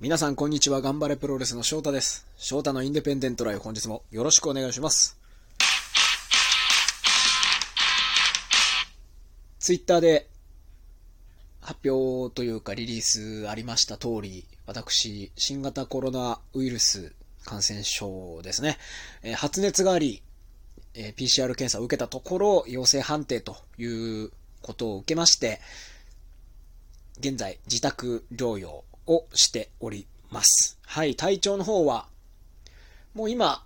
皆さんこんにちは、頑張れプロレスの翔太です。翔太のインデペンデントライフ本日もよろしくお願いします。ツイッターで発表というかリリースありました通り、私、新型コロナウイルス感染症ですね、えー発熱があり、えー PCR 検査を受けたところ、陽性判定ということを受けまして、現在自宅療養をしております。はい、体調の方は、もう今、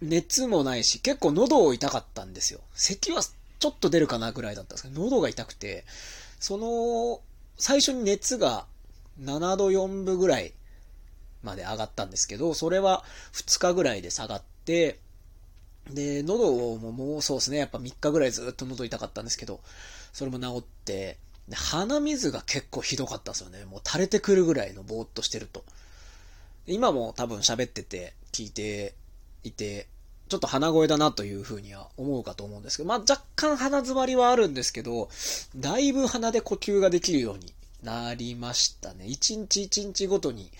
熱もないし、結構喉を痛かったんですよ。咳はちょっと出るかなぐらいだったんですけど、喉が痛くて、その、最初に熱が7度4分ぐらいまで上がったんですけど、それは2日ぐらいで下がって、で、喉ももうそうですね、やっぱ3日ぐらいずっと喉痛かったんですけど、それも治って、で鼻水が結構ひどかったんですよね。もう垂れてくるぐらいのぼーっとしてると。今も多分喋ってて聞いていて、ちょっと鼻声だなというふうには思うかと思うんですけど、まあ若干鼻詰まりはあるんですけど、だいぶ鼻で呼吸ができるようになりましたね。一日一日ごとに、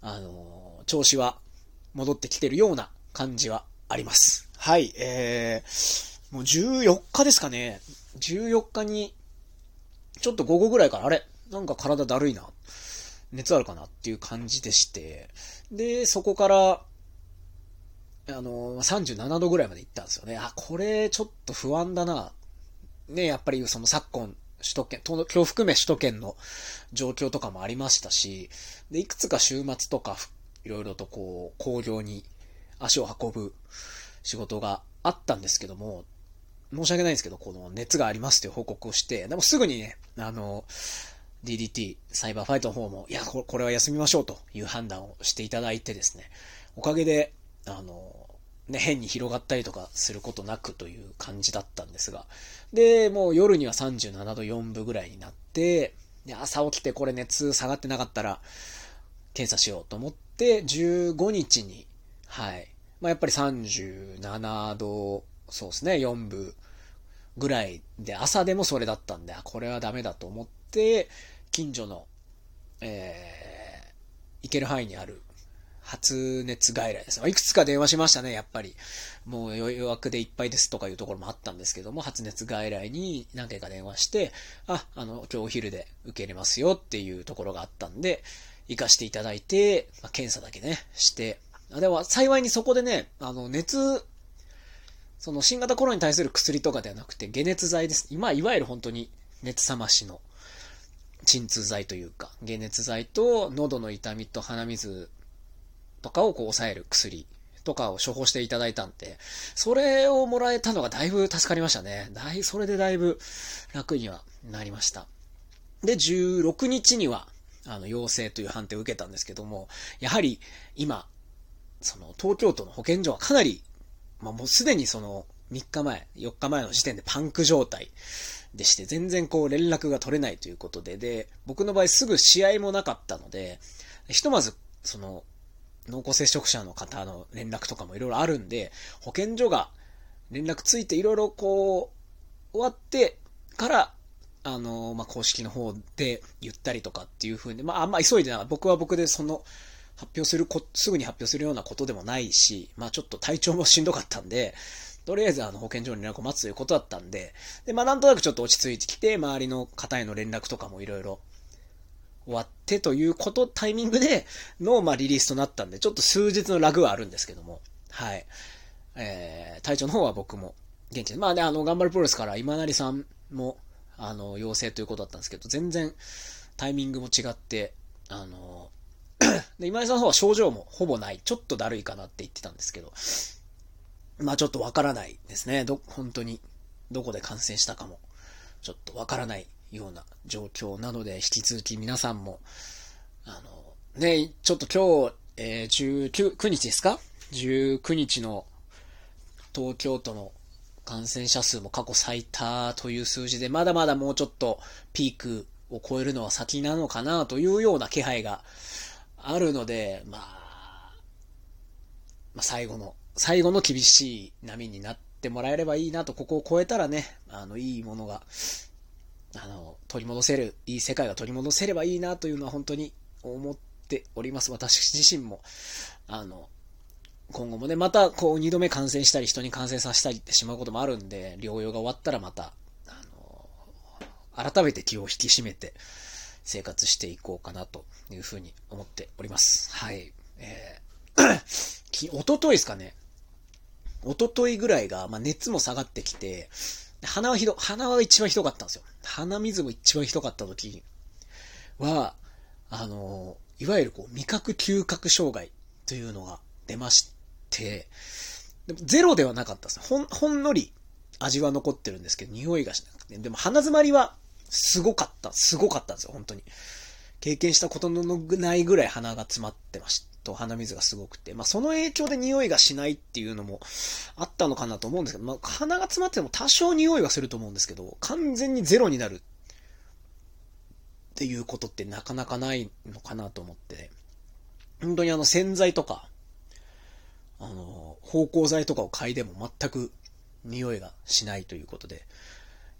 あのー調子は戻ってきてるような感じはあります。はい、えー、もう14日ですかね。14日に、ちょっと午後ぐらいから、あれ？なんか体だるいな。熱あるかな？っていう感じでして。で、そこから、あの、37度ぐらいまで行ったんですよね。あ、これちょっと不安だな。ね、やっぱりその昨今、首都圏、東京含め首都圏の状況とかもありましたし、で、いくつか週末とか、いろいろとこう、工業に足を運ぶ仕事があったんですけども、申し訳ないんですけど、この熱がありますという報告をして、でもすぐにね、あの、DDT、サイバーファイトの方も、いや、これは休みましょうという判断をしていただいてですね、おかげで、あの、ね、変に広がったりとかすることなくという感じだったんですが、で、もう夜には37度4分ぐらいになって、で朝起きてこれ熱下がってなかったら、検査しようと思って、15日に、はい。まあ、やっぱり37度、そうですね、4分ぐらいで、朝でもそれだったんで、これはダメだと思って、近所の、えー、行ける範囲にある発熱外来です。いくつか電話しましたね、やっぱり。もう予約でいっぱいですとかいうところもあったんですけども、発熱外来に何回か電話して、あ、あの、今日お昼で受けれますよっていうところがあったんで、行かしていただいて、まあ、検査だけね、して、あでも幸いにそこでね、あの、熱、その新型コロナに対する薬とかではなくて、解熱剤です。今、いわゆる本当に熱冷ましの鎮痛剤というか、解熱剤と喉の痛みと鼻水とかをこう抑える薬とかを処方していただいたんで、それをもらえたのがだいぶ助かりましたね。だい、それでだいぶ楽にはなりました。で、16日には、あの、陽性という判定を受けたんですけども、やはり今、その東京都の保健所はかなり、まあもうすでにその3日前、4日前の時点でパンク状態でして、全然こう連絡が取れないということで、で、僕の場合すぐ試合もなかったので、ひとまず、その、濃厚接触者の方の連絡とかもいろいろあるんで、保健所が連絡ついていろいろこう、終わってから、あの、まあ、公式の方で言ったりとかっていう風に、まあ、あんま急いでな僕は僕でその、発表するこ、すぐに発表するようなことでもないし、まあ、ちょっと体調もしんどかったんで、とりあえずあの保健所に連絡を待つということだったんで、で、まあ、なんとなくちょっと落ち着いてきて、周りの方への連絡とかもいろいろ終わってということ、タイミングでの、まあ、リリースとなったんで、ちょっと数日のラグはあるんですけども、はい。えー、体調の方は僕も現地で、まあね、あの、頑張るプロレスから今成さんも、あの、陽性ということだったんですけど、全然タイミングも違って、あの、で今井さんの方は症状もほぼない。ちょっとだるいかなって言ってたんですけど、まあちょっとわからないですね。ど、本当に、どこで感染したかも、ちょっとわからないような状況なので、引き続き皆さんも、あの、ね、ちょっと今日、えー、19 9日ですか ?19 日の東京都の感染者数も過去最多という数字で、まだまだもうちょっとピークを超えるのは先なのかなというような気配があるので、まあ、まあ、最後の、最後の厳しい波になってもらえればいいなと、ここを超えたらね、あの、いいものが、あの、取り戻せる、いい世界が取り戻せればいいなというのは本当に思っております。私自身も、あの、今後もね、またこう二度目感染したり人に感染させたりってしまうこともあるんで、療養が終わったらまた、あの、改めて気を引き締めて生活していこうかなというふうに思っております。はい。えー、き、おとといですかね。おとといぐらいが、まあ、熱も下がってきて、鼻はひど、鼻は一番ひどかったんですよ。鼻水も一番ひどかった時は、あの、いわゆるこう、味覚嗅覚障害というのが出まして、でもゼロではなかったです。ほん、ほんのり味は残ってるんですけど、匂いがしなくて。でも鼻詰まりはすごかった。すごかったんですよ、本当に。経験したことのないぐらい鼻が詰まってました。と鼻水がすごくて、まあその影響で匂いがしないっていうのもあったのかなと思うんですけど、まあ鼻が詰まっても多少匂いはすると思うんですけど、完全にゼロになるっていうことってなかなかないのかなと思って、本当にあの洗剤とか、あの、芳香剤とかを嗅いでも全く匂いがしないということで、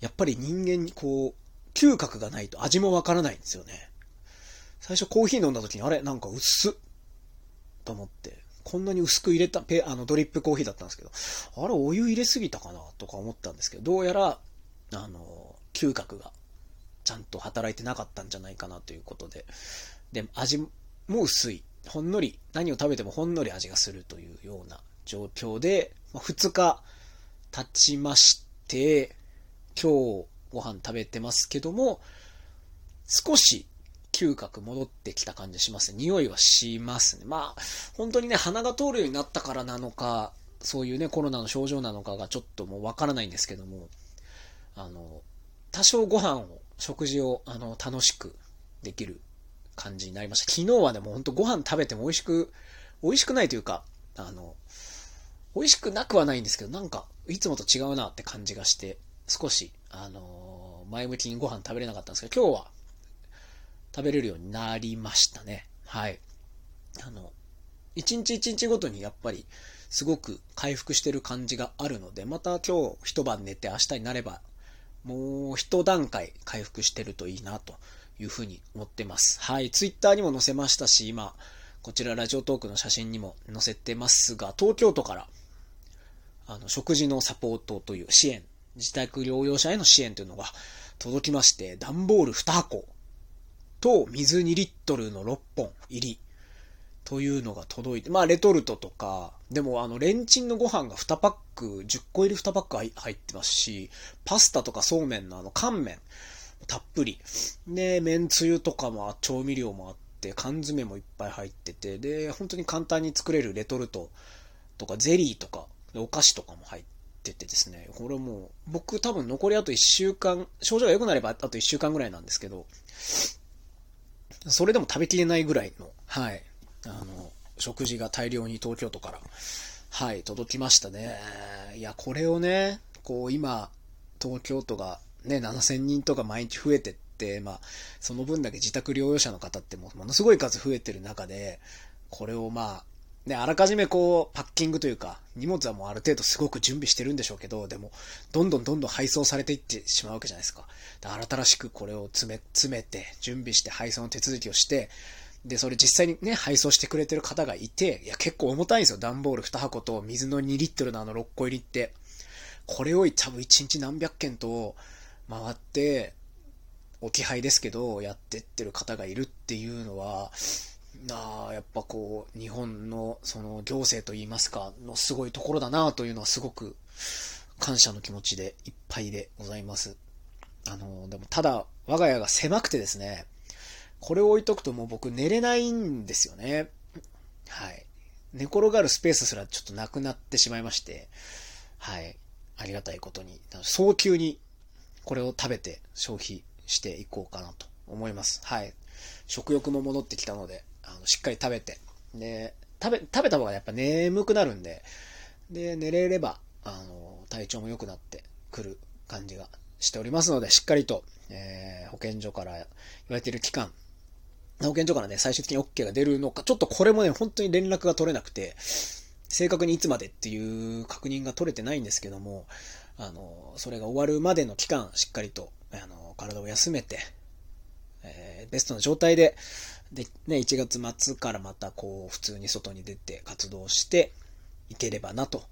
やっぱり人間にこう、嗅覚がないと味もわからないんですよね。最初コーヒー飲んだ時に、あれ？なんか薄っと思って、こんなに薄く入れた、ペ、あの、ドリップコーヒーだったんですけど、あれ、お湯入れすぎたかなとか思ったんですけど、どうやら、あの、嗅覚がちゃんと働いてなかったんじゃないかなということで、で、味も薄い。ほんのり、何を食べてもほんのり味がするというような状況で、ま、2日経ちまして、今日ご飯食べてますけども、少し嗅覚戻ってきた感じします。匂いはしますね。まあ、本当にね、鼻が通るようになったからなのか、そういうね、コロナの症状なのかがちょっともうわからないんですけども、あの、多少ご飯を、食事を、あの、楽しくできる感じになりました。昨日はね、もうほんとご飯食べても美味しく、美味しくないというか、あの、美味しくなくはないんですけど、なんか、いつもと違うなって感じがして、少し、あの前向きにご飯食べれなかったんですけど、今日は食べれるようになりましたね。はい。あの、一日一日ごとにやっぱりすごく回復してる感じがあるので、また今日一晩寝て明日になれば、もう一段階回復してるといいなというふうに思ってます。はい。ツイッターにも載せましたし、今、こちらラジオトークの写真にも載せてますが、東京都から、あの、食事のサポートという支援、自宅療養者への支援というのが届きまして、段ボール2箱と水2リットルの6本入りというのが届いて、まあレトルトとか、でもあのレンチンのご飯が2パック、10個入り2パック入ってますし、パスタとかそうめんのあの乾麺、たっぷり。で、麺つゆとかも調味料もあって、缶詰もいっぱい入ってて、で、本当に簡単に作れるレトルトとかゼリーとか、お菓子とかも入ってっててですね、これもう、僕多分残りあと1週間、症状が良くなればあと1週間ぐらいなんですけど、それでも食べきれないぐらいの、はい、あの、食事が大量に東京都から、はい、届きましたね。いや、これをね、こう今、東京都がね、7000人とか毎日増えてって、まあ、その分だけ自宅療養者の方ってもものすごい数増えてる中で、これをまあ、ね、あらかじめこう、パッキングというか、荷物はもうある程度すごく準備してるんでしょうけど、でも、どんどんどんどん配送されていってしまうわけじゃないですか。で新しくこれを詰め、詰めて、準備して配送の手続きをして、で、それ実際にね、配送してくれてる方がいて、いや、結構重たいんですよ。段ボール2箱と水の2リットルのあの6個入りって。これを多分1日何百件と回って、置き配ですけど、やってってる方がいるっていうのは、あやっぱこう、日本のその行政といいますか、のすごいところだなというのはすごく感謝の気持ちでいっぱいでございます。あの、でもただ、我が家が狭くてですね、これを置いとくともう僕寝れないんですよね。はい。寝転がるスペースすらちょっとなくなってしまいまして、はい。ありがたいことに、早急にこれを食べて消費していこうかなと思います。はい。食欲も戻ってきたので、あの、しっかり食べて、で、食べ、食べた方がやっぱ眠くなるんで、で、寝れれば、あの、体調も良くなってくる感じがしておりますので、しっかりと、えー、保健所から言われている期間、保健所からね、最終的に OK が出るのか、ちょっとこれもね、本当に連絡が取れなくて、正確にいつまでっていう確認が取れてないんですけども、あの、それが終わるまでの期間、しっかりと、あの、体を休めて、えー、ベストな状態で、で、ね、1月末からまたこう、普通に外に出て活動していければな、と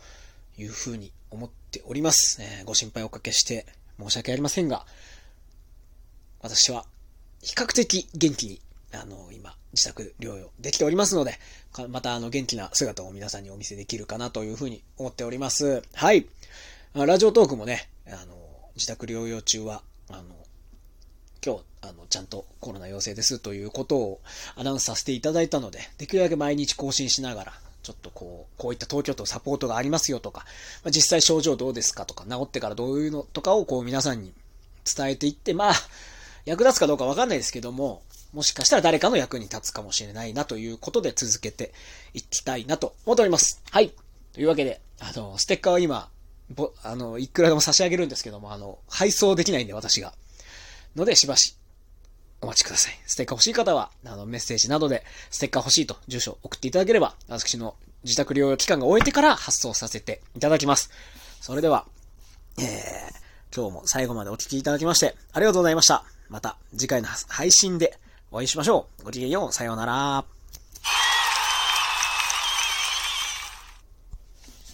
いうふうに思っております。えー、ご心配おかけして申し訳ありませんが、私は比較的元気に、あの、今、自宅療養できておりますので、またあの元気な姿を皆さんにお見せできるかなというふうに思っております。はい。ラジオトークもね、あの、自宅療養中は、あの、今日、あの、ちゃんとコロナ陽性ですということをアナウンスさせていただいたので、できるだけ毎日更新しながら、ちょっとこう、こういった東京都サポートがありますよとか、まあ、実際症状どうですかとか、治ってからどういうのとかをこう皆さんに伝えていって、まあ、役立つかどうかわかんないですけども、もしかしたら誰かの役に立つかもしれないなということで続けていきたいなと思っております。はい。というわけで、あの、ステッカーは今、ぼ、あの、いくらでも差し上げるんですけども、あの、配送できないんで私が。ので、しばし、お待ちください。ステッカー欲しい方は、あの、メッセージなどで、ステッカー欲しいと住所送っていただければ、私の自宅療養期間が終えてから発送させていただきます。それでは、えー、今日も最後までお聴きいただきまして、ありがとうございました。また次回の配信でお会いしましょう。ごきげんよう。さようなら。